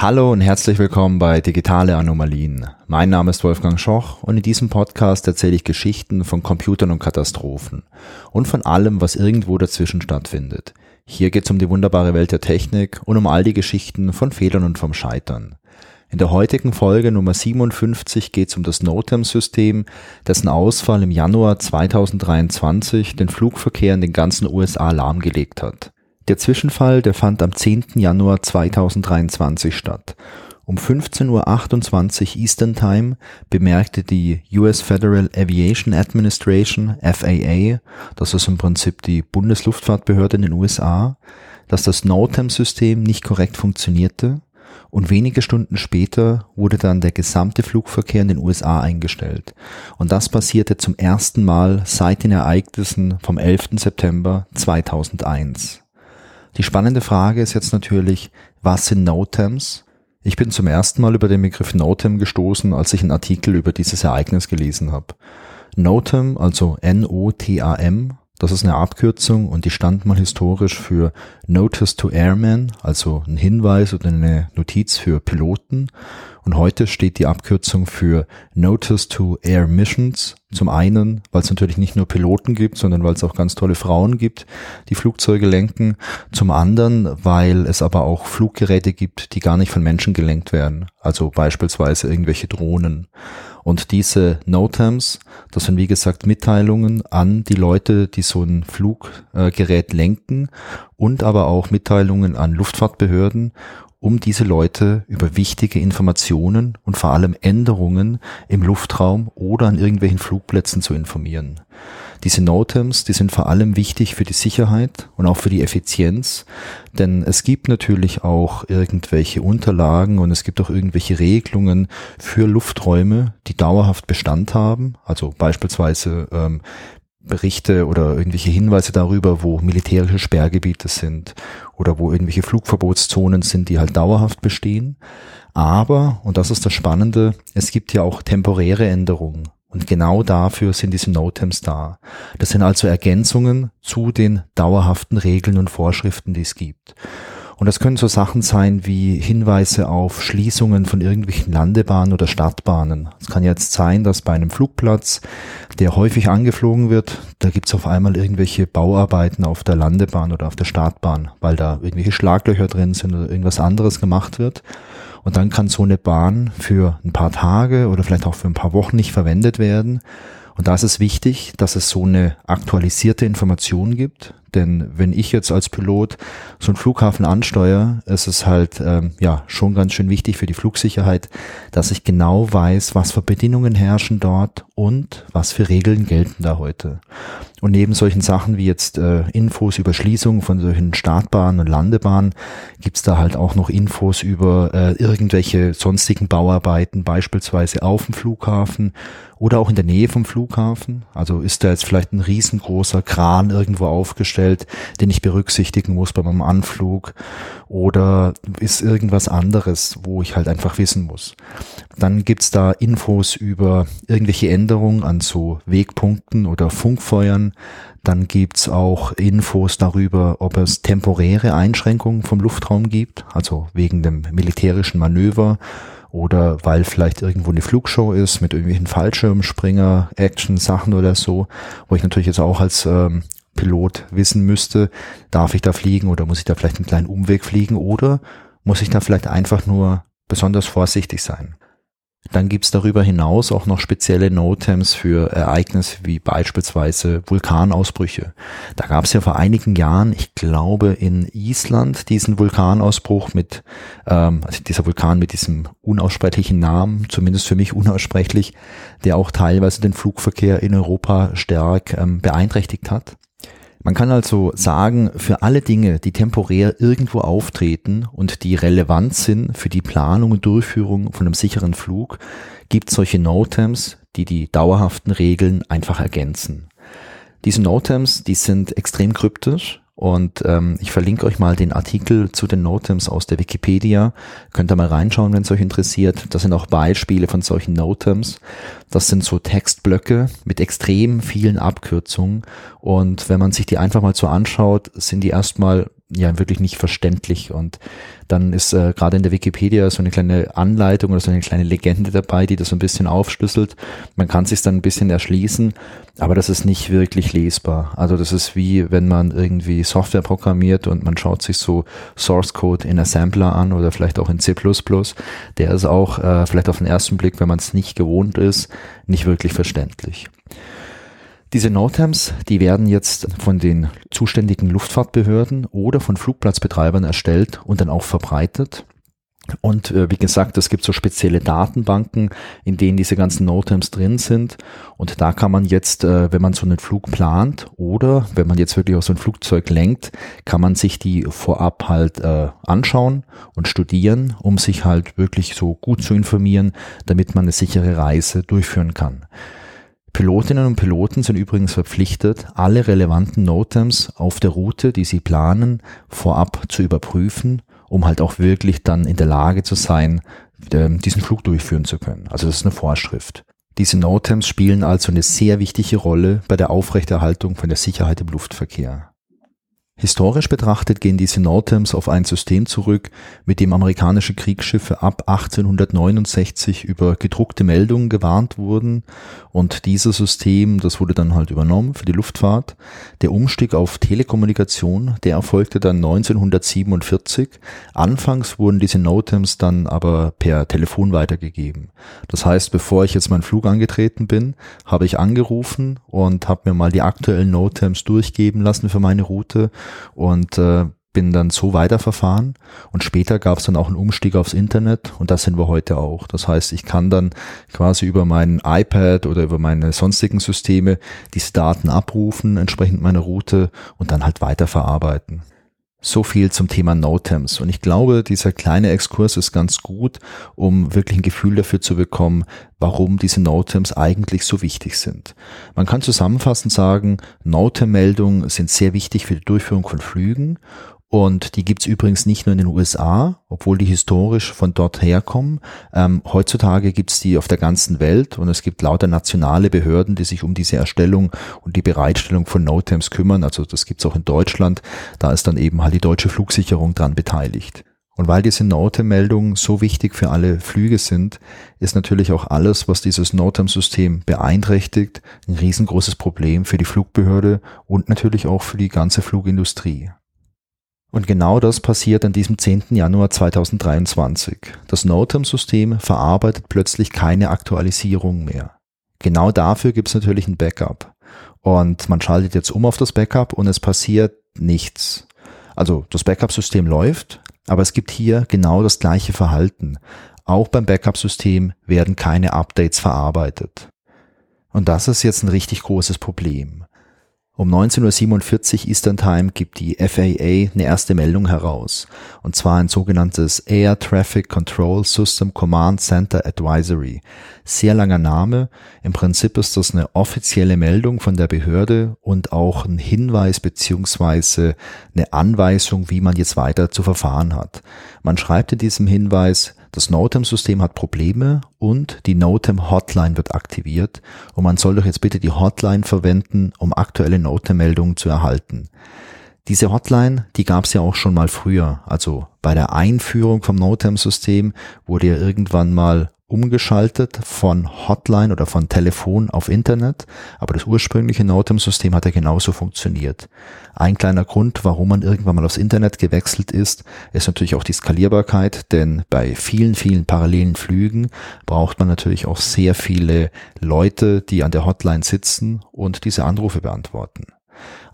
Hallo und herzlich willkommen bei Digitale Anomalien. Mein Name ist Wolfgang Schoch und in diesem Podcast erzähle ich Geschichten von Computern und Katastrophen und von allem, was irgendwo dazwischen stattfindet. Hier geht es um die wunderbare Welt der Technik und um all die Geschichten von Fehlern und vom Scheitern. In der heutigen Folge Nummer 57 geht es um das NOTAM-System, dessen Ausfall im Januar 2023 den Flugverkehr in den ganzen USA lahmgelegt hat. Der Zwischenfall, der fand am 10. Januar 2023 statt. Um 15.28 Uhr Eastern Time bemerkte die US Federal Aviation Administration, FAA, das ist im Prinzip die Bundesluftfahrtbehörde in den USA, dass das NOTAM-System nicht korrekt funktionierte und wenige Stunden später wurde dann der gesamte Flugverkehr in den USA eingestellt. Und das passierte zum ersten Mal seit den Ereignissen vom 11. September 2001. Die spannende Frage ist jetzt natürlich, was sind NOTAMs? Ich bin zum ersten Mal über den Begriff NOTAM gestoßen, als ich einen Artikel über dieses Ereignis gelesen habe. NOTAM, also N-O-T-A-M, das ist eine Abkürzung und die stand mal historisch für Notice to Airmen, also ein Hinweis oder eine Notiz für Piloten. Und heute steht die Abkürzung für Notice to Air Missions. Zum einen, weil es natürlich nicht nur Piloten gibt, sondern weil es auch ganz tolle Frauen gibt, die Flugzeuge lenken. Zum anderen, weil es aber auch Fluggeräte gibt, die gar nicht von Menschen gelenkt werden. Also beispielsweise irgendwelche Drohnen. Und diese NOTAMs, das sind wie gesagt Mitteilungen an die Leute, die so ein Fluggerät lenken und aber auch Mitteilungen an Luftfahrtbehörden, um diese Leute über wichtige Informationen und vor allem Änderungen im Luftraum oder an irgendwelchen Flugplätzen zu informieren. Diese NOTAMs, die sind vor allem wichtig für die Sicherheit und auch für die Effizienz, denn es gibt natürlich auch irgendwelche Unterlagen und es gibt auch irgendwelche Regelungen für Lufträume, die dauerhaft Bestand haben, also beispielsweise ähm, Berichte oder irgendwelche Hinweise darüber, wo militärische Sperrgebiete sind oder wo irgendwelche Flugverbotszonen sind, die halt dauerhaft bestehen. Aber, und das ist das Spannende, es gibt ja auch temporäre Änderungen. Und genau dafür sind diese NOTAMs da. Das sind also Ergänzungen zu den dauerhaften Regeln und Vorschriften, die es gibt. Und das können so Sachen sein wie Hinweise auf Schließungen von irgendwelchen Landebahnen oder Stadtbahnen. Es kann jetzt sein, dass bei einem Flugplatz, der häufig angeflogen wird, da gibt's auf einmal irgendwelche Bauarbeiten auf der Landebahn oder auf der Startbahn, weil da irgendwelche Schlaglöcher drin sind oder irgendwas anderes gemacht wird. Und dann kann so eine Bahn für ein paar Tage oder vielleicht auch für ein paar Wochen nicht verwendet werden. Und da ist es wichtig, dass es so eine aktualisierte Information gibt. Denn wenn ich jetzt als Pilot so einen Flughafen ansteuere, ist es halt ähm, ja schon ganz schön wichtig für die Flugsicherheit, dass ich genau weiß, was für Bedingungen herrschen dort und was für Regeln gelten da heute. Und neben solchen Sachen wie jetzt äh, Infos über Schließungen von solchen Startbahnen und Landebahnen gibt's da halt auch noch Infos über äh, irgendwelche sonstigen Bauarbeiten, beispielsweise auf dem Flughafen oder auch in der Nähe vom Flughafen. Also ist da jetzt vielleicht ein riesengroßer Kran irgendwo aufgestellt, den ich berücksichtigen muss bei meinem Anflug oder ist irgendwas anderes, wo ich halt einfach wissen muss. Dann gibt's da Infos über irgendwelche Änderungen an so Wegpunkten oder Funkfeuern. Dann gibt's auch Infos darüber, ob es temporäre Einschränkungen vom Luftraum gibt, also wegen dem militärischen Manöver oder weil vielleicht irgendwo eine Flugshow ist mit irgendwelchen Fallschirmspringer, Action-Sachen oder so, wo ich natürlich jetzt auch als ähm, Pilot wissen müsste, darf ich da fliegen oder muss ich da vielleicht einen kleinen Umweg fliegen oder muss ich da vielleicht einfach nur besonders vorsichtig sein. Dann gibt's darüber hinaus auch noch spezielle NOTAMs für Ereignisse wie beispielsweise Vulkanausbrüche. Da gab's ja vor einigen Jahren, ich glaube in Island, diesen Vulkanausbruch mit, ähm, also dieser Vulkan mit diesem unaussprechlichen Namen, zumindest für mich unaussprechlich, der auch teilweise den Flugverkehr in Europa stark ähm, beeinträchtigt hat. Man kann also sagen, für alle Dinge, die temporär irgendwo auftreten und die relevant sind für die Planung und Durchführung von einem sicheren Flug, gibt es solche NOTAMs, die die dauerhaften Regeln einfach ergänzen. Diese NOTAMs, die sind extrem kryptisch und ähm, ich verlinke euch mal den Artikel zu den Notems aus der Wikipedia. Könnt ihr mal reinschauen, wenn es euch interessiert. Das sind auch Beispiele von solchen Notems. Das sind so Textblöcke mit extrem vielen Abkürzungen. Und wenn man sich die einfach mal so anschaut, sind die erstmal ja wirklich nicht verständlich. Und dann ist äh, gerade in der Wikipedia so eine kleine Anleitung oder so eine kleine Legende dabei, die das so ein bisschen aufschlüsselt. Man kann sich dann ein bisschen erschließen, aber das ist nicht wirklich lesbar. Also das ist wie wenn man irgendwie Software programmiert und man schaut sich so Source Code in Assembler an oder vielleicht auch in C++. Der ist auch äh, vielleicht auf den ersten Blick, wenn man es nicht gewohnt ist, nicht wirklich verständlich. Diese NOTAMs, die werden jetzt von den zuständigen Luftfahrtbehörden oder von Flugplatzbetreibern erstellt und dann auch verbreitet. Und äh, wie gesagt, es gibt so spezielle Datenbanken, in denen diese ganzen NOTAMs drin sind. Und da kann man jetzt, äh, wenn man so einen Flug plant oder wenn man jetzt wirklich auch so ein Flugzeug lenkt, kann man sich die vorab halt äh, anschauen und studieren, um sich halt wirklich so gut zu informieren, damit man eine sichere Reise durchführen kann. Pilotinnen und Piloten sind übrigens verpflichtet, alle relevanten NOTAMs auf der Route, die sie planen, vorab zu überprüfen, um halt auch wirklich dann in der Lage zu sein, ähm, diesen Flug durchführen zu können. Also das ist eine Vorschrift. Diese NOTAMs spielen also eine sehr wichtige Rolle bei der Aufrechterhaltung von der Sicherheit im Luftverkehr. Historisch betrachtet gehen diese NOTAMs auf ein System zurück, mit dem amerikanische Kriegsschiffe ab 1869 über gedruckte Meldungen gewarnt wurden und dieses System, das wurde dann halt übernommen für die Luftfahrt. Der Umstieg auf Telekommunikation, der erfolgte dann 1947. Anfangs wurden diese NOTAMs dann aber per Telefon weitergegeben. Das heißt, bevor ich jetzt meinen Flug angetreten bin, habe ich angerufen und habe mir mal die aktuellen NOTAMs durchgeben lassen für meine Route und äh, bin dann so weiterverfahren und später gab es dann auch einen Umstieg aufs Internet und das sind wir heute auch. Das heißt, ich kann dann quasi über mein iPad oder über meine sonstigen Systeme diese Daten abrufen, entsprechend meiner Route und dann halt weiterverarbeiten. So viel zum Thema NOTAMs. Und ich glaube, dieser kleine Exkurs ist ganz gut, um wirklich ein Gefühl dafür zu bekommen, warum diese NOTAMs eigentlich so wichtig sind. Man kann zusammenfassend sagen, NOTAM-Meldungen sind sehr wichtig für die Durchführung von Flügen und die gibt's übrigens nicht nur in den USA, obwohl die historisch von dort herkommen. Ähm, heutzutage gibt's die auf der ganzen Welt und es gibt lauter nationale Behörden, die sich um diese Erstellung und die Bereitstellung von NOTAMs kümmern. Also das gibt's auch in Deutschland. Da ist dann eben halt die deutsche Flugsicherung dran beteiligt. Und weil diese NOTAM-Meldungen so wichtig für alle Flüge sind, ist natürlich auch alles, was dieses NOTAM-System beeinträchtigt, ein riesengroßes Problem für die Flugbehörde und natürlich auch für die ganze Flugindustrie. Und genau das passiert an diesem 10. Januar 2023. Das NOTAM-System verarbeitet plötzlich keine Aktualisierung mehr. Genau dafür gibt es natürlich ein Backup. Und man schaltet jetzt um auf das Backup und es passiert nichts. Also das Backup-System läuft, aber es gibt hier genau das gleiche Verhalten. Auch beim Backup-System werden keine Updates verarbeitet. Und das ist jetzt ein richtig großes Problem. Um 19.47 Uhr Eastern Time gibt die FAA eine erste Meldung heraus, und zwar ein sogenanntes Air Traffic Control System Command Center Advisory. Sehr langer Name. Im Prinzip ist das eine offizielle Meldung von der Behörde und auch ein Hinweis beziehungsweise eine Anweisung, wie man jetzt weiter zu verfahren hat. Man schreibt in diesem Hinweis, das NOTAM-System hat Probleme und die NOTAM-Hotline wird aktiviert und man soll doch jetzt bitte die Hotline verwenden, um aktuelle NOTAM-Meldungen zu erhalten. Diese Hotline, die gab es ja auch schon mal früher. Also bei der Einführung vom NOTAM-System wurde ja irgendwann mal umgeschaltet von Hotline oder von Telefon auf Internet, aber das ursprüngliche NOTAM-System hat ja genauso funktioniert. Ein kleiner Grund, warum man irgendwann mal aufs Internet gewechselt ist, ist natürlich auch die Skalierbarkeit, denn bei vielen, vielen parallelen Flügen braucht man natürlich auch sehr viele Leute, die an der Hotline sitzen und diese Anrufe beantworten.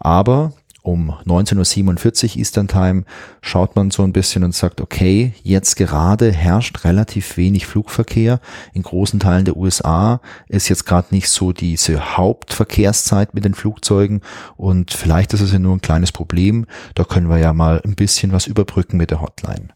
Aber um 19.47 Uhr Eastern Time schaut man so ein bisschen und sagt, okay, jetzt gerade herrscht relativ wenig Flugverkehr. In großen Teilen der USA ist jetzt gerade nicht so diese Hauptverkehrszeit mit den Flugzeugen und vielleicht ist es ja nur ein kleines Problem. Da können wir ja mal ein bisschen was überbrücken mit der Hotline.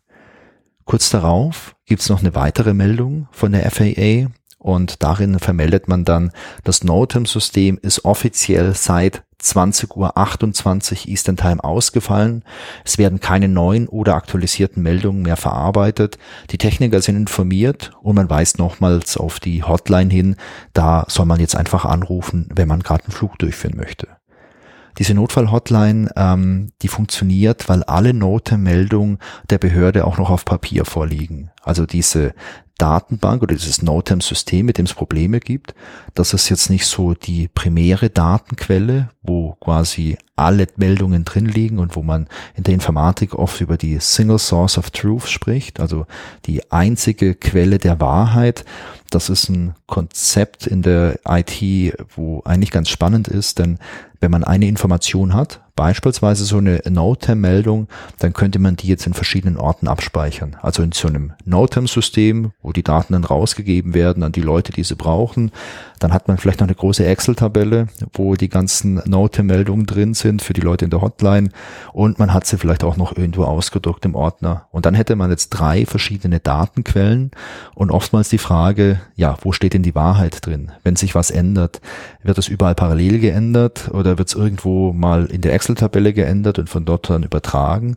Kurz darauf gibt's noch eine weitere Meldung von der FAA und darin vermeldet man dann, das NOTAM-System ist offiziell seit 20.28 Uhr Eastern Time ausgefallen. Es werden keine neuen oder aktualisierten Meldungen mehr verarbeitet. Die Techniker sind informiert und man weist nochmals auf die Hotline hin. Da soll man jetzt einfach anrufen, wenn man gerade einen Flug durchführen möchte. Diese Notfallhotline, ähm, die funktioniert, weil alle Note-Meldungen der Behörde auch noch auf Papier vorliegen. Also diese Datenbank oder dieses NOTAM-System, mit dem es Probleme gibt. Das ist jetzt nicht so die primäre Datenquelle, wo quasi alle Meldungen drin liegen und wo man in der Informatik oft über die Single Source of Truth spricht, also die einzige Quelle der Wahrheit. Das ist ein Konzept in der IT, wo eigentlich ganz spannend ist, denn wenn man eine Information hat, beispielsweise so eine NOTAM-Meldung, dann könnte man die jetzt in verschiedenen Orten abspeichern. Also in so einem NOTAM-System, wo die Daten dann rausgegeben werden an die Leute, die sie brauchen. Dann hat man vielleicht noch eine große Excel-Tabelle, wo die ganzen NOTAM-Meldungen drin sind für die Leute in der Hotline. Und man hat sie vielleicht auch noch irgendwo ausgedruckt im Ordner. Und dann hätte man jetzt drei verschiedene Datenquellen und oftmals die Frage, ja, wo steht denn die Wahrheit drin? Wenn sich was ändert, wird es überall parallel geändert oder wird es irgendwo mal in der Excel Excel-Tabelle geändert und von dort dann übertragen.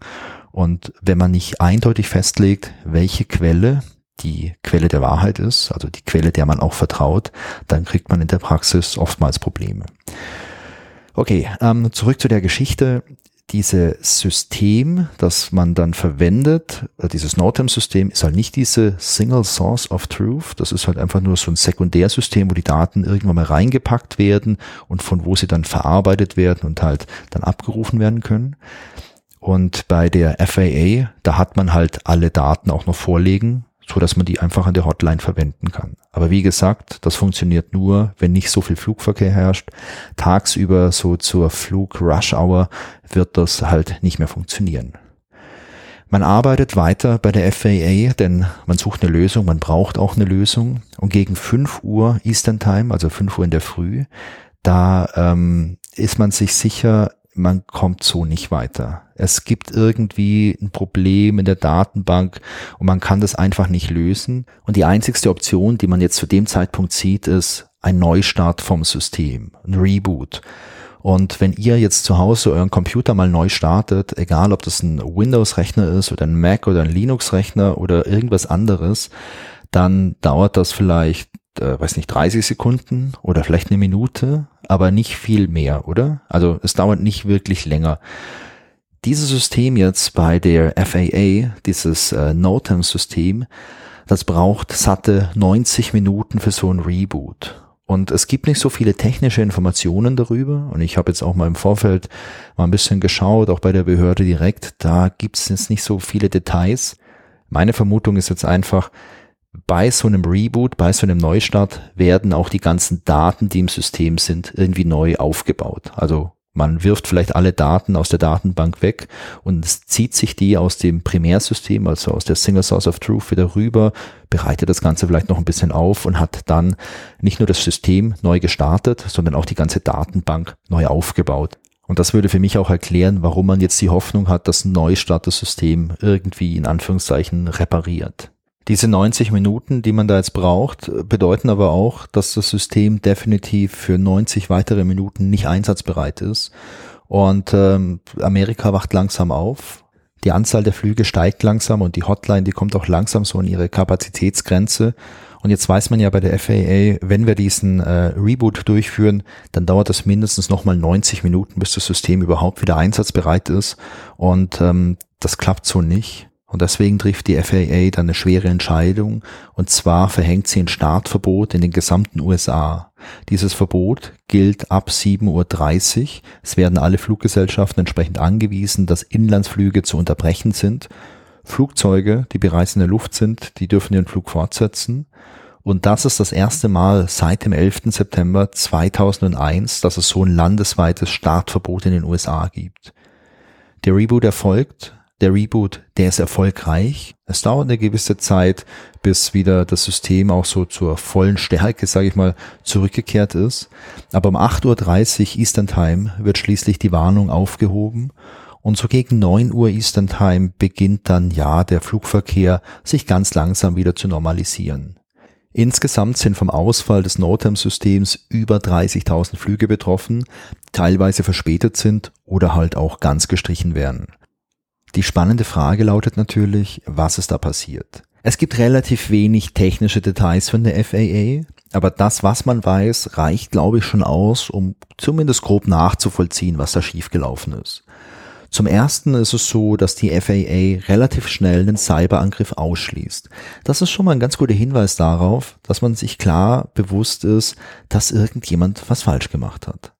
Und wenn man nicht eindeutig festlegt, welche Quelle die Quelle der Wahrheit ist, also die Quelle, der man auch vertraut, dann kriegt man in der Praxis oftmals Probleme. Okay, ähm, zurück zu der Geschichte dieses System, das man dann verwendet, äh, dieses NOTAM-System, ist halt nicht diese Single Source of Truth. Das ist halt einfach nur so ein Sekundärsystem, wo die Daten irgendwann mal reingepackt werden und von wo sie dann verarbeitet werden und halt dann abgerufen werden können. Und bei der FAA, da hat man halt alle Daten auch noch vorlegen, so dass man die einfach an der Hotline verwenden kann. Aber wie gesagt, das funktioniert nur, wenn nicht so viel Flugverkehr herrscht. Tagsüber so zur Flug-Rush-Hour wird das halt nicht mehr funktionieren. Man arbeitet weiter bei der FAA, denn man sucht eine Lösung, man braucht auch eine Lösung. Und gegen 5 Uhr Eastern Time, also 5 Uhr in der Früh, da ähm, ist man sich sicher, man kommt so nicht weiter. Es gibt irgendwie ein Problem in der Datenbank und man kann das einfach nicht lösen. Und die einzigste Option, die man jetzt zu dem Zeitpunkt sieht, ist ein Neustart vom System, ein Reboot. Und wenn ihr jetzt zu Hause euren Computer mal neu startet, egal ob das ein Windows-Rechner ist oder ein Mac oder ein Linux-Rechner oder irgendwas anderes, dann dauert das vielleicht äh, weiß nicht, 30 Sekunden oder vielleicht eine Minute, aber nicht viel mehr, oder? Also es dauert nicht wirklich länger. Dieses System jetzt bei der FAA, dieses äh, NOTAM-System, das braucht satte 90 Minuten für so ein Reboot. Und es gibt nicht so viele technische Informationen darüber. Und ich habe jetzt auch mal im Vorfeld mal ein bisschen geschaut, auch bei der Behörde direkt. Da gibt es jetzt nicht so viele Details. Meine Vermutung ist jetzt einfach, bei so einem Reboot, bei so einem Neustart werden auch die ganzen Daten, die im System sind, irgendwie neu aufgebaut. Also man wirft vielleicht alle Daten aus der Datenbank weg und zieht sich die aus dem Primärsystem, also aus der Single Source of Truth wieder rüber, bereitet das Ganze vielleicht noch ein bisschen auf und hat dann nicht nur das System neu gestartet, sondern auch die ganze Datenbank neu aufgebaut. Und das würde für mich auch erklären, warum man jetzt die Hoffnung hat, dass ein Neustart das System irgendwie in Anführungszeichen repariert. Diese 90 Minuten, die man da jetzt braucht, bedeuten aber auch, dass das System definitiv für 90 weitere Minuten nicht einsatzbereit ist. Und ähm, Amerika wacht langsam auf. Die Anzahl der Flüge steigt langsam und die Hotline, die kommt auch langsam so an ihre Kapazitätsgrenze. Und jetzt weiß man ja bei der FAA, wenn wir diesen äh, Reboot durchführen, dann dauert das mindestens nochmal 90 Minuten, bis das System überhaupt wieder einsatzbereit ist. Und ähm, das klappt so nicht. Und deswegen trifft die FAA dann eine schwere Entscheidung, und zwar verhängt sie ein Startverbot in den gesamten USA. Dieses Verbot gilt ab 7.30 Uhr. Es werden alle Fluggesellschaften entsprechend angewiesen, dass Inlandsflüge zu unterbrechen sind. Flugzeuge, die bereits in der Luft sind, die dürfen ihren Flug fortsetzen. Und das ist das erste Mal seit dem 11. September 2001, dass es so ein landesweites Startverbot in den USA gibt. Der Reboot erfolgt, der Reboot, der ist erfolgreich. Es dauert eine gewisse Zeit, bis wieder das System auch so zur vollen Stärke, sage ich mal, zurückgekehrt ist. Aber um 8.30 Uhr Eastern Time wird schließlich die Warnung aufgehoben und so gegen 9 Uhr Eastern Time beginnt dann ja der Flugverkehr sich ganz langsam wieder zu normalisieren. Insgesamt sind vom Ausfall des NOTAM-Systems über 30.000 Flüge betroffen, teilweise verspätet sind oder halt auch ganz gestrichen werden. Die spannende Frage lautet natürlich, was ist da passiert? Es gibt relativ wenig technische Details von der FAA. Aber das, was man weiß, reicht, glaube ich, schon aus, um zumindest grob nachzuvollziehen, was da schiefgelaufen ist. Zum ersten ist es so, dass die FAA relativ schnell einen Cyberangriff ausschließt. Das ist schon mal ein ganz guter Hinweis darauf, dass man sich klar bewusst ist, dass irgendjemand was falsch gemacht hat.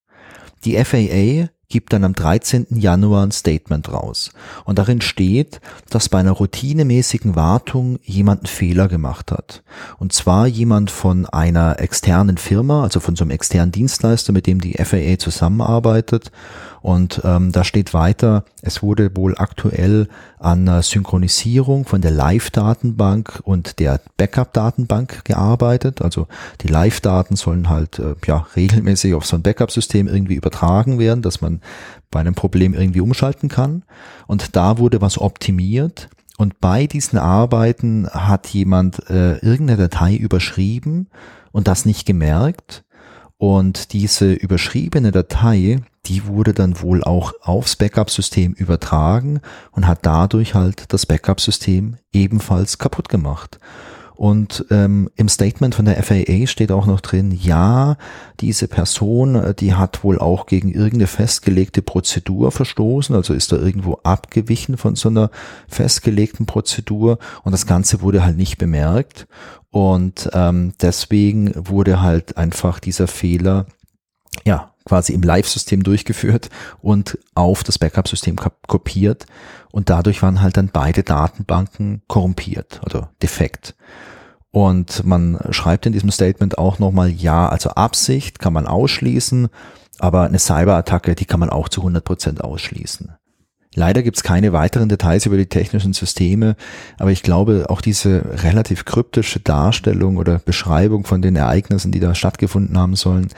Die FAA gibt dann am 13. Januar ein Statement raus. Und darin steht, dass bei einer routinemäßigen Wartung jemand einen Fehler gemacht hat. Und zwar jemand von einer externen Firma, also von so einem externen Dienstleister, mit dem die FAA zusammenarbeitet. Und ähm, da steht weiter, es wurde wohl aktuell an Synchronisierung von der Live-Datenbank und der Backup-Datenbank gearbeitet. Also die Live-Daten sollen halt äh, ja regelmäßig auf so ein Backup-System irgendwie übertragen werden, dass man bei einem Problem irgendwie umschalten kann. Und da wurde was optimiert. Und bei diesen Arbeiten hat jemand äh, irgendeine Datei überschrieben und das nicht gemerkt. Und diese überschriebene Datei, die wurde dann wohl auch aufs Backup-System übertragen und hat dadurch halt das Backup-System ebenfalls kaputt gemacht. Und ähm, im Statement von der FAA steht auch noch drin, ja, diese Person, äh, die hat wohl auch gegen irgendeine festgelegte Prozedur verstoßen, also ist da irgendwo abgewichen von so einer festgelegten Prozedur und das Ganze wurde halt nicht bemerkt. Und ähm, deswegen wurde halt einfach dieser Fehler ja, quasi im Live-System durchgeführt und auf das Backup-System kopiert und dadurch waren halt dann beide Datenbanken korrumpiert oder defekt. Und man schreibt in diesem Statement auch nochmal, ja, also Absicht kann man ausschließen, aber eine Cyberattacke, die kann man auch zu 100 Prozent ausschließen. Leider gibt's keine weiteren Details über die technischen Systeme, aber ich glaube, auch diese relativ kryptische Darstellung oder Beschreibung von den Ereignissen, die da stattgefunden haben sollen,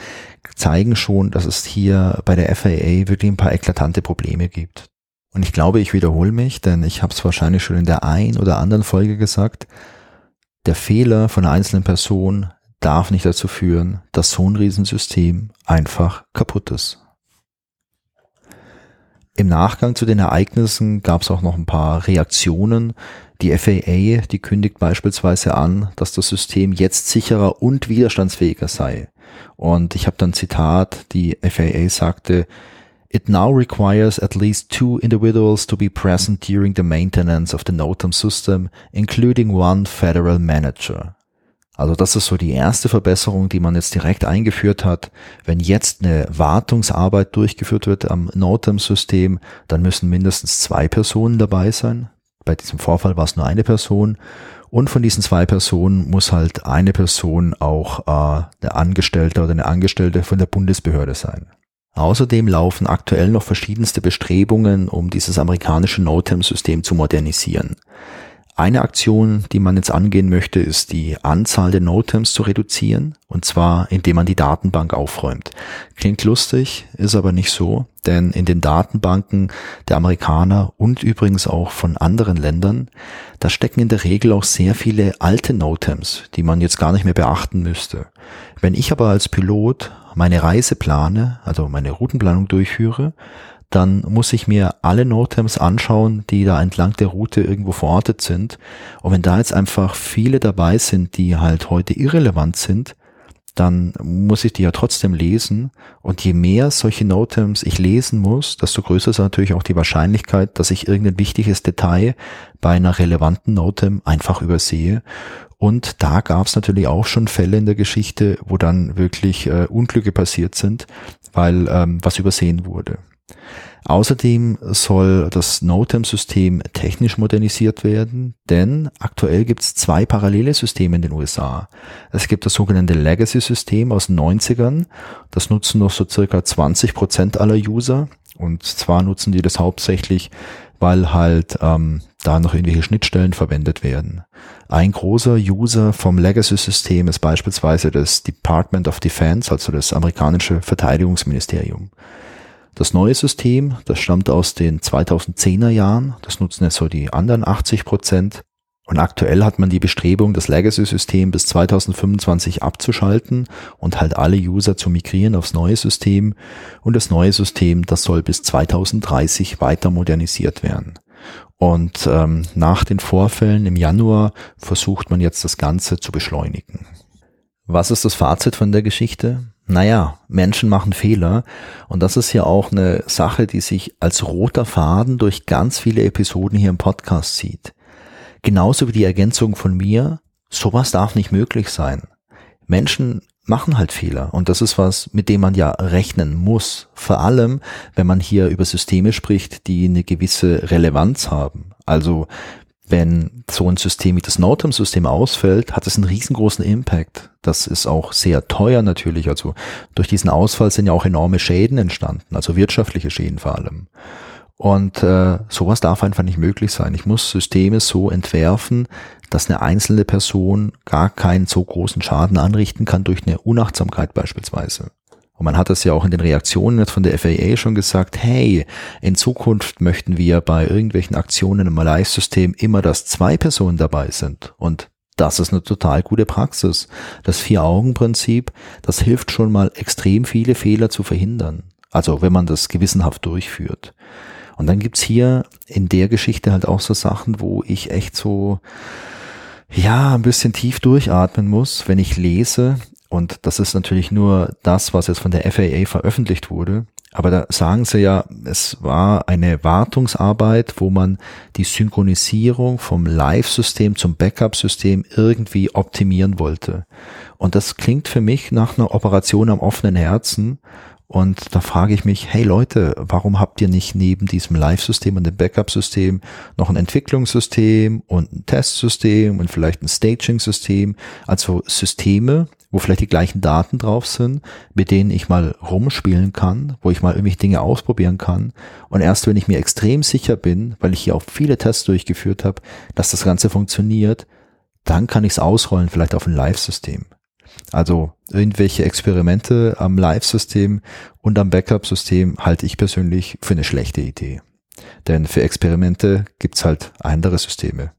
zeigen schon, dass es hier bei der FAA wirklich ein paar eklatante Probleme gibt. Und ich glaube, ich wiederhole mich, denn ich habe es wahrscheinlich schon in der ein oder anderen Folge gesagt, der Fehler von einer einzelnen Person darf nicht dazu führen, dass so ein Riesensystem einfach kaputt ist. Im Nachgang zu den Ereignissen gab es auch noch ein paar Reaktionen. Die FAA, die kündigt beispielsweise an, dass das System jetzt sicherer und widerstandsfähiger sei. Und ich habe dann Zitat, die FAA sagte, It now requires at least two individuals to be present during the maintenance of the NOTAM system, including one federal manager. Also das ist so die erste Verbesserung, die man jetzt direkt eingeführt hat. Wenn jetzt eine Wartungsarbeit durchgeführt wird am NOTAM-System, dann müssen mindestens zwei Personen dabei sein. Bei diesem Vorfall war es nur eine Person. Und von diesen zwei Personen muss halt eine Person auch äh, eine Angestellte oder eine Angestellte von der Bundesbehörde sein. Außerdem laufen aktuell noch verschiedenste Bestrebungen, um dieses amerikanische NOTAM-System zu modernisieren. Eine Aktion, die man jetzt angehen möchte, ist die Anzahl der NOTAMs zu reduzieren, und zwar indem man die Datenbank aufräumt. Klingt lustig, ist aber nicht so, denn in den Datenbanken der Amerikaner und übrigens auch von anderen Ländern, da stecken in der Regel auch sehr viele alte NOTAMs, die man jetzt gar nicht mehr beachten müsste. Wenn ich aber als Pilot meine Reise plane, also meine Routenplanung durchführe, dann muss ich mir alle Notems anschauen, die da entlang der Route irgendwo verortet sind. Und wenn da jetzt einfach viele dabei sind, die halt heute irrelevant sind, dann muss ich die ja trotzdem lesen. Und je mehr solche Notems ich lesen muss, desto größer ist natürlich auch die Wahrscheinlichkeit, dass ich irgendein wichtiges Detail bei einer relevanten Notem einfach übersehe. Und da gab es natürlich auch schon Fälle in der Geschichte, wo dann wirklich äh, Unglücke passiert sind, weil ähm, was übersehen wurde. Außerdem soll das NOTAM-System technisch modernisiert werden, denn aktuell gibt es zwei parallele Systeme in den USA. Es gibt das sogenannte Legacy-System aus den 90ern, das nutzen noch so circa 20 Prozent aller User und zwar nutzen die das hauptsächlich, weil halt ähm, da noch irgendwelche Schnittstellen verwendet werden. Ein großer User vom Legacy-System ist beispielsweise das Department of Defense, also das amerikanische Verteidigungsministerium. Das neue System, das stammt aus den 2010er Jahren, das nutzen jetzt so die anderen 80 Prozent. Und aktuell hat man die Bestrebung, das Legacy-System bis 2025 abzuschalten und halt alle User zu migrieren aufs neue System. Und das neue System, das soll bis 2030 weiter modernisiert werden. Und ähm, nach den Vorfällen im Januar versucht man jetzt das Ganze zu beschleunigen. Was ist das Fazit von der Geschichte? Naja, Menschen machen Fehler und das ist ja auch eine Sache, die sich als roter Faden durch ganz viele Episoden hier im Podcast zieht. Genauso wie die Ergänzung von mir, sowas darf nicht möglich sein. Menschen machen halt Fehler und das ist was, mit dem man ja rechnen muss. Vor allem, wenn man hier über Systeme spricht, die eine gewisse Relevanz haben. Also wenn so ein System wie das Northam-System ausfällt, hat es einen riesengroßen Impact. Das ist auch sehr teuer natürlich. Also durch diesen Ausfall sind ja auch enorme Schäden entstanden, also wirtschaftliche Schäden vor allem. Und äh, sowas darf einfach nicht möglich sein. Ich muss Systeme so entwerfen, dass eine einzelne Person gar keinen so großen Schaden anrichten kann durch eine Unachtsamkeit beispielsweise. Und man hat das ja auch in den Reaktionen jetzt von der FAA schon gesagt, hey, in Zukunft möchten wir bei irgendwelchen Aktionen im Live-System immer, dass zwei Personen dabei sind. Und das ist eine total gute Praxis. Das Vier-Augen-Prinzip, das hilft schon mal extrem viele Fehler zu verhindern. Also wenn man das gewissenhaft durchführt. Und dann gibt's hier in der Geschichte halt auch so Sachen, wo ich echt so, ja, ein bisschen tief durchatmen muss, wenn ich lese, und das ist natürlich nur das, was jetzt von der FAA veröffentlicht wurde. Aber da sagen sie ja, es war eine Wartungsarbeit, wo man die Synchronisierung vom Live-System zum Backup-System irgendwie optimieren wollte. Und das klingt für mich nach einer Operation am offenen Herzen. Und da frage ich mich, hey Leute, warum habt ihr nicht neben diesem Live-System und dem Backup-System noch ein Entwicklungssystem und ein Testsystem und vielleicht ein Staging-System? Also Systeme, wo vielleicht die gleichen Daten drauf sind, mit denen ich mal rumspielen kann, wo ich mal irgendwelche Dinge ausprobieren kann. Und erst wenn ich mir extrem sicher bin, weil ich hier auch viele Tests durchgeführt habe, dass das Ganze funktioniert, dann kann ich es ausrollen, vielleicht auf ein Live-System. Also irgendwelche Experimente am Live-System und am Backup-System halte ich persönlich für eine schlechte Idee. Denn für Experimente gibt's halt andere Systeme.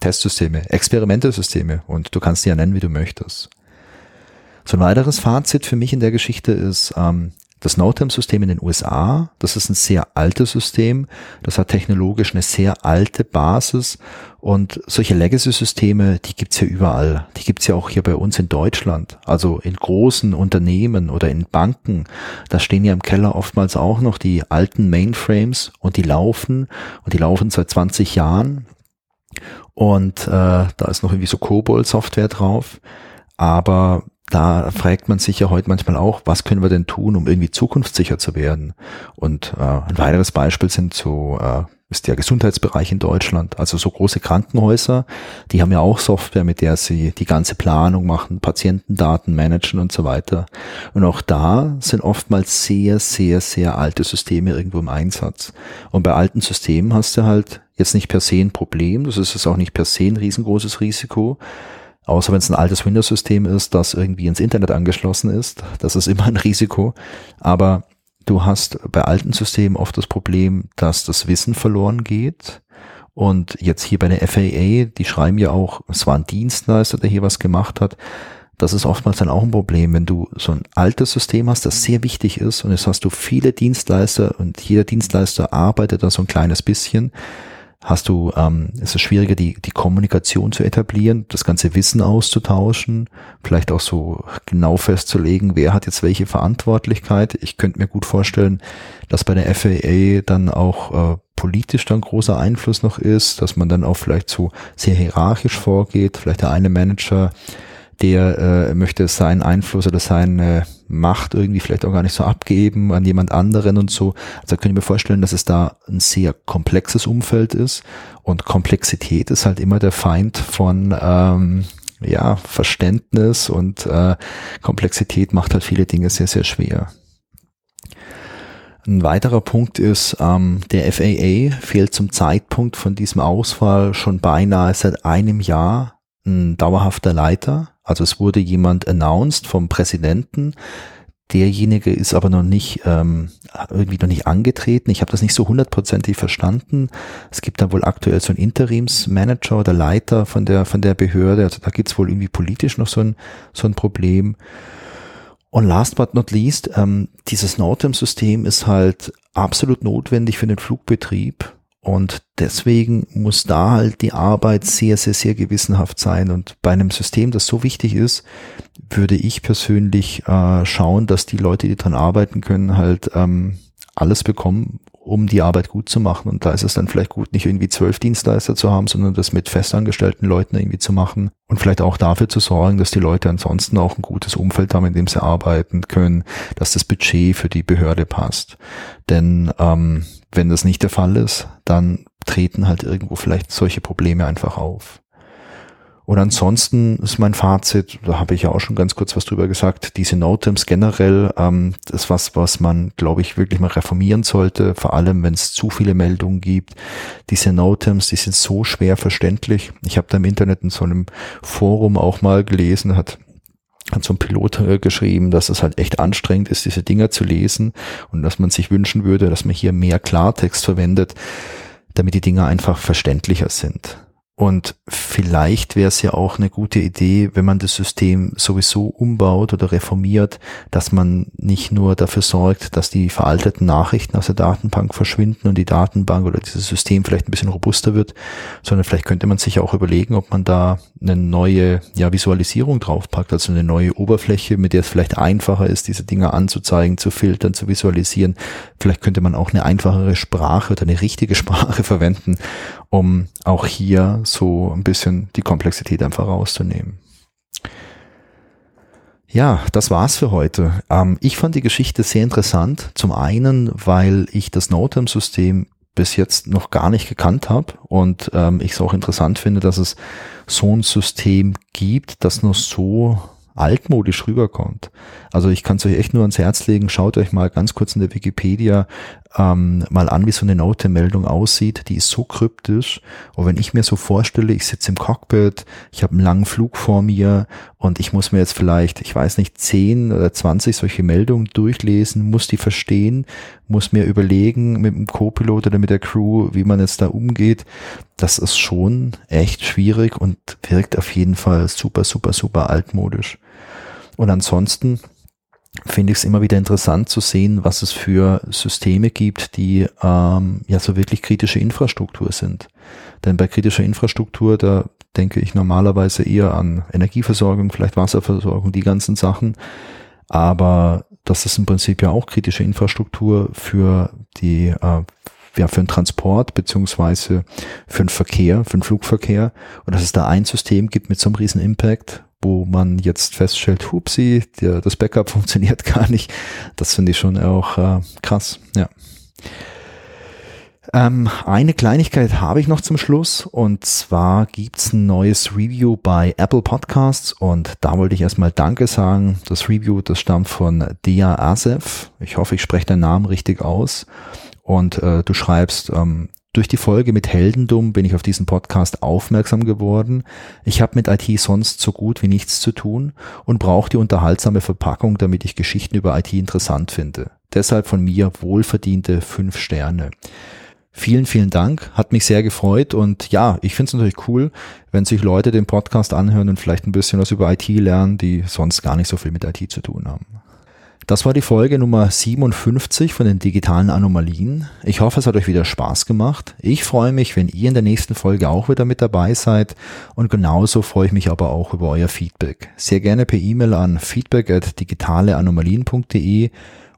Testsysteme, Experimentesysteme und du kannst die ja nennen, wie du möchtest. So ein weiteres Fazit für mich in der Geschichte ist, ähm, das NOTAM-System in den USA, das ist ein sehr altes System, das hat technologisch eine sehr alte Basis und solche Legacy-Systeme, die gibt's ja überall. Die gibt's ja auch hier bei uns in Deutschland, also in großen Unternehmen oder in Banken. Da stehen ja im Keller oftmals auch noch die alten Mainframes und die laufen und die laufen seit 20 Jahren und äh, da ist noch irgendwie so COBOL-Software drauf. Aber da fragt man sich ja heute manchmal auch, was können wir denn tun, um irgendwie zukunftssicher zu werden? Und äh, ein weiteres Beispiel sind so äh, ist der Gesundheitsbereich in Deutschland. Also so große Krankenhäuser, die haben ja auch Software, mit der sie die ganze Planung machen, Patientendaten managen und so weiter. Und auch da sind oftmals sehr, sehr, sehr alte Systeme irgendwo im Einsatz. Und bei alten Systemen hast du halt jetzt nicht per se ein Problem, das ist es auch nicht per se ein riesengroßes Risiko, Außer wenn es ein altes Windows-System ist, das irgendwie ins Internet angeschlossen ist. Das ist immer ein Risiko. Aber du hast bei alten Systemen oft das Problem, dass das Wissen verloren geht. Und jetzt hier bei der FAA, die schreiben ja auch, es war ein Dienstleister, der hier was gemacht hat. Das ist oftmals dann auch ein Problem, wenn du so ein altes System hast, das sehr wichtig ist und jetzt hast du viele Dienstleister und jeder Dienstleister arbeitet da so ein kleines bisschen hast du, ähm, ist es schwieriger, die, die Kommunikation zu etablieren, das ganze Wissen auszutauschen, vielleicht auch so genau festzulegen, wer hat jetzt welche Verantwortlichkeit. Ich könnte mir gut vorstellen, dass bei der FAA dann auch äh, politisch dann großer Einfluss noch ist, dass man dann auch vielleicht so sehr hierarchisch vorgeht, vielleicht der eine Manager der äh, möchte seinen Einfluss oder seine Macht irgendwie vielleicht auch gar nicht so abgeben an jemand anderen und so. Also können wir vorstellen, dass es da ein sehr komplexes Umfeld ist und Komplexität ist halt immer der Feind von ähm, ja Verständnis und äh, Komplexität macht halt viele Dinge sehr sehr schwer. Ein weiterer Punkt ist, ähm, der FAA fehlt zum Zeitpunkt von diesem Ausfall schon beinahe seit einem Jahr ein dauerhafter Leiter also es wurde jemand announced vom Präsidenten. Derjenige ist aber noch nicht ähm, irgendwie noch nicht angetreten. Ich habe das nicht so hundertprozentig verstanden. Es gibt da wohl aktuell so einen Interimsmanager oder Leiter von der von der Behörde. Also da gibt's wohl irgendwie politisch noch so ein so ein Problem. Und last but not least, ähm, dieses Nortem-System ist halt absolut notwendig für den Flugbetrieb Und deswegen muss da halt die Arbeit sehr, sehr, sehr gewissenhaft sein. Und bei einem System, das so wichtig ist, würde ich persönlich äh, schauen, dass die Leute, die dran arbeiten können, halt ähm, alles bekommen, um die Arbeit gut zu machen. Und da ist es dann vielleicht gut, nicht irgendwie zwölf Dienstleister zu haben, sondern das mit festangestellten Leuten irgendwie zu machen und vielleicht auch dafür zu sorgen, dass die Leute ansonsten auch ein gutes Umfeld haben, in dem sie arbeiten können, dass das Budget für die Behörde passt. Denn ähm, wenn das nicht der Fall ist, dann treten halt irgendwo vielleicht solche Probleme einfach auf. Und ansonsten ist mein Fazit, da habe ich ja auch schon ganz kurz was drüber gesagt, diese Notems generell, ähm, das ist was, was man, glaube ich, wirklich mal reformieren sollte, vor allem wenn es zu viele Meldungen gibt. Diese Notems, die sind so schwer verständlich. Ich habe da im Internet in so einem Forum auch mal gelesen, hat hat so ein Pilot äh, geschrieben, dass es halt echt anstrengend ist, diese Dinger zu lesen und dass man sich wünschen würde, dass man hier mehr Klartext verwendet, damit die Dinger einfach verständlicher sind. Und vielleicht wäre es ja auch eine gute Idee, wenn man das System sowieso umbaut oder reformiert, dass man nicht nur dafür sorgt, dass die veralteten Nachrichten aus der Datenbank verschwinden und die Datenbank oder dieses System vielleicht ein bisschen robuster wird, sondern vielleicht könnte man sich auch überlegen, ob man da eine neue ja, Visualisierung draufpackt, also eine neue Oberfläche, mit der es vielleicht einfacher ist, diese Dinge anzuzeigen, zu filtern, zu visualisieren. Vielleicht könnte man auch eine einfachere Sprache oder eine richtige Sprache verwenden, um auch hier so ein bisschen die Komplexität einfach rauszunehmen. Ja, das war's für heute. Ähm, ich fand die Geschichte sehr interessant. Zum einen, weil ich das NoTem-System bis jetzt noch gar nicht gekannt habe und ähm, ich es auch interessant finde, dass es so ein System gibt, das nur so altmodisch rüberkommt. Also ich kann es euch echt nur ans Herz legen, schaut euch mal ganz kurz in der Wikipedia ähm, mal an, wie so eine Note-Meldung aussieht. Die ist so kryptisch. Und wenn ich mir so vorstelle, ich sitze im Cockpit, ich habe einen langen Flug vor mir und ich muss mir jetzt vielleicht, ich weiß nicht, 10 oder 20 solche Meldungen durchlesen, muss die verstehen, muss mir überlegen mit dem Co-Pilot oder mit der Crew, wie man jetzt da umgeht. Das ist schon echt schwierig und wirkt auf jeden Fall super, super, super altmodisch. Und ansonsten finde ich es immer wieder interessant zu sehen, was es für Systeme gibt, die ähm, ja so wirklich kritische Infrastruktur sind. Denn bei kritischer Infrastruktur, da denke ich normalerweise eher an Energieversorgung, vielleicht Wasserversorgung, die ganzen Sachen. Aber das ist im Prinzip ja auch kritische Infrastruktur für die äh, ja, für den Transport beziehungsweise für den Verkehr, für den Flugverkehr und dass es da ein System gibt mit so einem riesen Impact, wo man jetzt feststellt, hupsi, der, das Backup funktioniert gar nicht. Das finde ich schon auch äh, krass, ja. Ähm, eine Kleinigkeit habe ich noch zum Schluss und zwar gibt's ein neues Review bei Apple Podcasts und da wollte ich erstmal Danke sagen. Das Review, das stammt von Dea Asef. Ich hoffe, ich spreche deinen Namen richtig aus. Und äh, du schreibst, ähm, durch die Folge mit Heldendum bin ich auf diesen Podcast aufmerksam geworden. Ich habe mit IT sonst so gut wie nichts zu tun und brauche die unterhaltsame Verpackung, damit ich Geschichten über IT interessant finde. Deshalb von mir wohlverdiente fünf Sterne. Vielen, vielen Dank, hat mich sehr gefreut und ja, ich finde es natürlich cool, wenn sich Leute den Podcast anhören und vielleicht ein bisschen was über IT lernen, die sonst gar nicht so viel mit IT zu tun haben. Das war die Folge Nummer 57 von den digitalen Anomalien. Ich hoffe, es hat euch wieder Spaß gemacht. Ich freue mich, wenn ihr in der nächsten Folge auch wieder mit dabei seid und genauso freue ich mich aber auch über euer Feedback. Sehr gerne per E-Mail an feedback at digitaleanomalien.de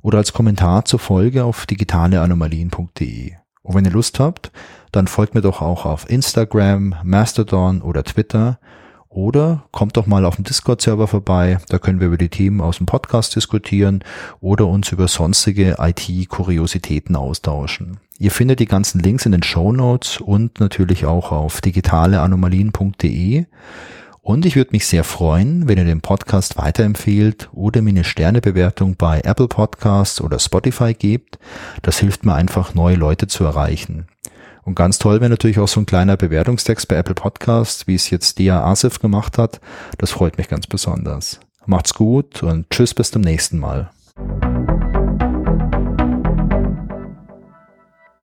oder als Kommentar zur Folge auf digitaleanomalien.de. Und wenn ihr Lust habt, dann folgt mir doch auch auf Instagram, Mastodon oder Twitter oder kommt doch mal auf dem Discord-Server vorbei, da können wir über die Themen aus dem Podcast diskutieren oder uns über sonstige IT-Kuriositäten austauschen. Ihr findet die ganzen Links in den Show Notes und natürlich auch auf digitaleanomalien.de. Und ich würde mich sehr freuen, wenn ihr den Podcast weiterempfehlt oder mir eine Sternebewertung bei Apple Podcasts oder Spotify gebt. Das hilft mir einfach, neue Leute zu erreichen. Und ganz toll wäre natürlich auch so ein kleiner Bewertungstext bei Apple Podcasts, wie es jetzt Dia Asif gemacht hat. Das freut mich ganz besonders. Macht's gut und tschüss bis zum nächsten Mal.